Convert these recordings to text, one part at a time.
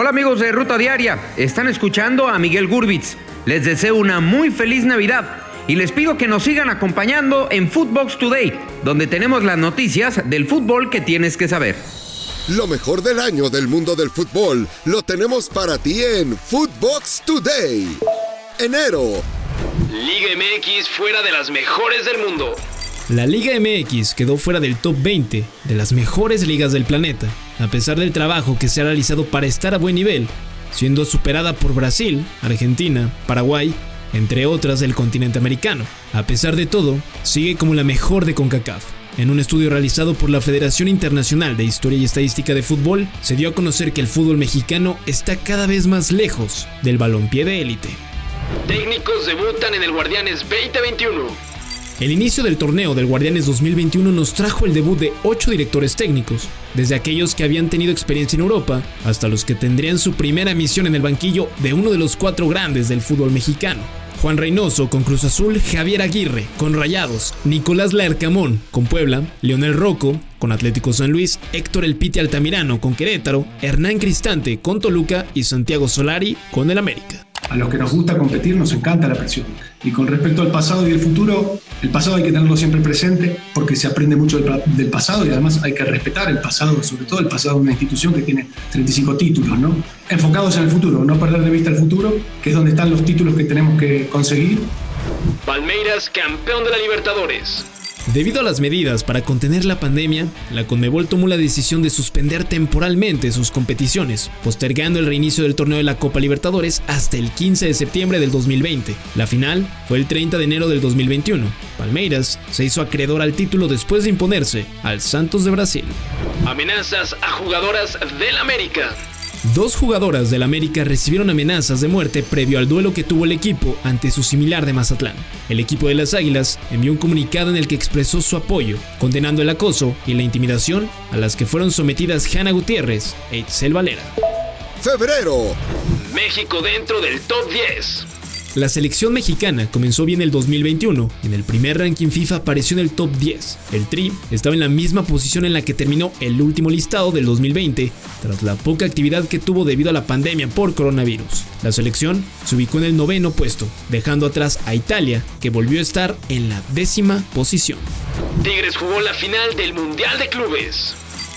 Hola amigos de Ruta Diaria, están escuchando a Miguel Gurbitz. Les deseo una muy feliz Navidad y les pido que nos sigan acompañando en Footbox Today, donde tenemos las noticias del fútbol que tienes que saber. Lo mejor del año del mundo del fútbol lo tenemos para ti en Footbox Today. Enero. Liga MX fuera de las mejores del mundo. La Liga MX quedó fuera del top 20 de las mejores ligas del planeta, a pesar del trabajo que se ha realizado para estar a buen nivel, siendo superada por Brasil, Argentina, Paraguay, entre otras del continente americano. A pesar de todo, sigue como la mejor de CONCACAF. En un estudio realizado por la Federación Internacional de Historia y Estadística de Fútbol, se dio a conocer que el fútbol mexicano está cada vez más lejos del balompié de élite. Técnicos debutan en el Guardianes 2021. El inicio del torneo del Guardianes 2021 nos trajo el debut de ocho directores técnicos, desde aquellos que habían tenido experiencia en Europa hasta los que tendrían su primera misión en el banquillo de uno de los cuatro grandes del fútbol mexicano. Juan Reynoso con Cruz Azul, Javier Aguirre con Rayados, Nicolás Laercamón con Puebla, Leonel Rocco con Atlético San Luis, Héctor El Piti Altamirano con Querétaro, Hernán Cristante con Toluca y Santiago Solari con el América. A los que nos gusta competir nos encanta la presión. Y con respecto al pasado y el futuro, el pasado hay que tenerlo siempre presente porque se aprende mucho del, pasado y además hay que respetar el pasado, sobre todo el pasado de una institución que tiene 35 títulos, ¿no? Enfocados en el futuro, no perder de vista el futuro, que es donde están los títulos que tenemos que conseguir. Palmeiras, campeón de la Libertadores. Debido a las medidas para contener la pandemia, la Conmebol tomó la decisión de suspender temporalmente sus competiciones, postergando el reinicio del torneo de la Copa Libertadores hasta el 15 de septiembre del 2020. La final fue el 30 de enero del 2021. Palmeiras se hizo acreedor al título después de imponerse al Santos de Brasil. Amenazas a jugadoras del América. Dos jugadoras del América recibieron amenazas de muerte previo al duelo que tuvo el equipo ante su similar de Mazatlán. El equipo de las Águilas envió un comunicado en el que expresó su apoyo, condenando el acoso y la intimidación a las que fueron sometidas Hanna Gutiérrez e Itzel Valera. Febrero. México dentro del top 10. La selección mexicana comenzó bien el 2021 y en el primer ranking FIFA apareció en el top 10. El Tri estaba en la misma posición en la que terminó el último listado del 2020, tras la poca actividad que tuvo debido a la pandemia por coronavirus. La selección se ubicó en el noveno puesto, dejando atrás a Italia, que volvió a estar en la décima posición. Tigres jugó la final del Mundial de Clubes.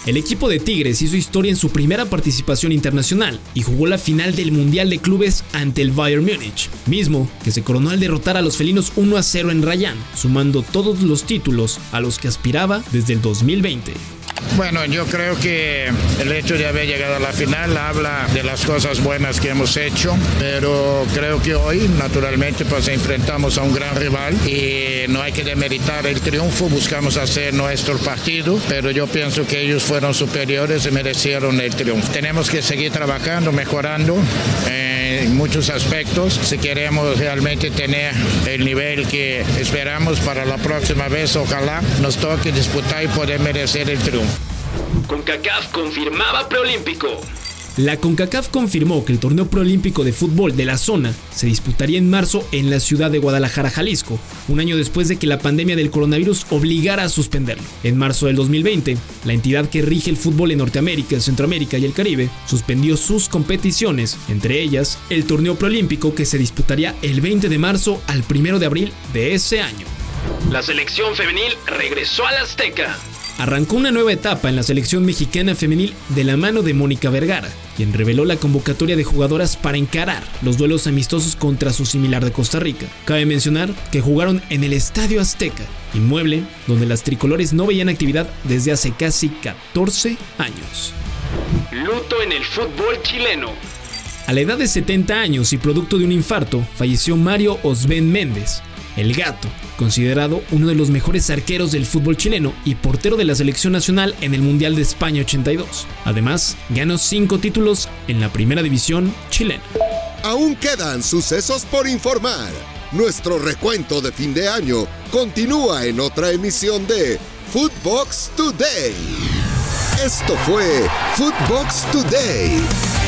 El equipo de Tigres hizo historia en su primera participación internacional y jugó la final del Mundial de Clubes ante el Bayern Múnich, mismo que se coronó al derrotar a los felinos 1 a 0 en Rayán, sumando todos los títulos a los que aspiraba desde el 2020. Bueno, yo creo que el hecho de haber llegado a la final habla de las cosas buenas que hemos hecho, pero creo que hoy, naturalmente, pues enfrentamos a un gran rival y no hay que demeritar el triunfo, buscamos hacer nuestro partido, pero yo pienso que ellos fueron superiores y merecieron el triunfo. Tenemos que seguir trabajando, mejorando. en muchos aspectos si queremos realmente tener el nivel que esperamos para la próxima vez ojalá nos toque disputar y poder merecer el triunfo. CONCACAF confirmaba preolímpico. La CONCACAF confirmó que el torneo preolímpico de fútbol de la zona se disputaría en marzo en la ciudad de Guadalajara, Jalisco, un año después de que la pandemia del coronavirus obligara a suspenderlo. En marzo del 2020, la entidad que rige el fútbol en Norteamérica, Centroamérica y el Caribe suspendió sus competiciones, entre ellas el torneo preolímpico que se disputaría el 20 de marzo al 1 de abril de ese año. La selección femenil regresó al Azteca arrancó una nueva etapa en la selección mexicana femenil de la mano de Mónica Vergara, quien reveló la convocatoria de jugadoras para encarar los duelos amistosos contra su similar de Costa Rica. Cabe mencionar que jugaron en el Estadio Azteca, inmueble donde las tricolores no veían actividad desde hace casi 14 años. Luto en el fútbol chileno. A la edad de 70 años y producto de un infarto, falleció Mario Osben Méndez, el gato, considerado uno de los mejores arqueros del fútbol chileno y portero de la selección nacional en el Mundial de España 82. Además, ganó cinco títulos en la primera división chilena. Aún quedan sucesos por informar. Nuestro recuento de fin de año continúa en otra emisión de Footbox Today. Esto fue Footbox Today.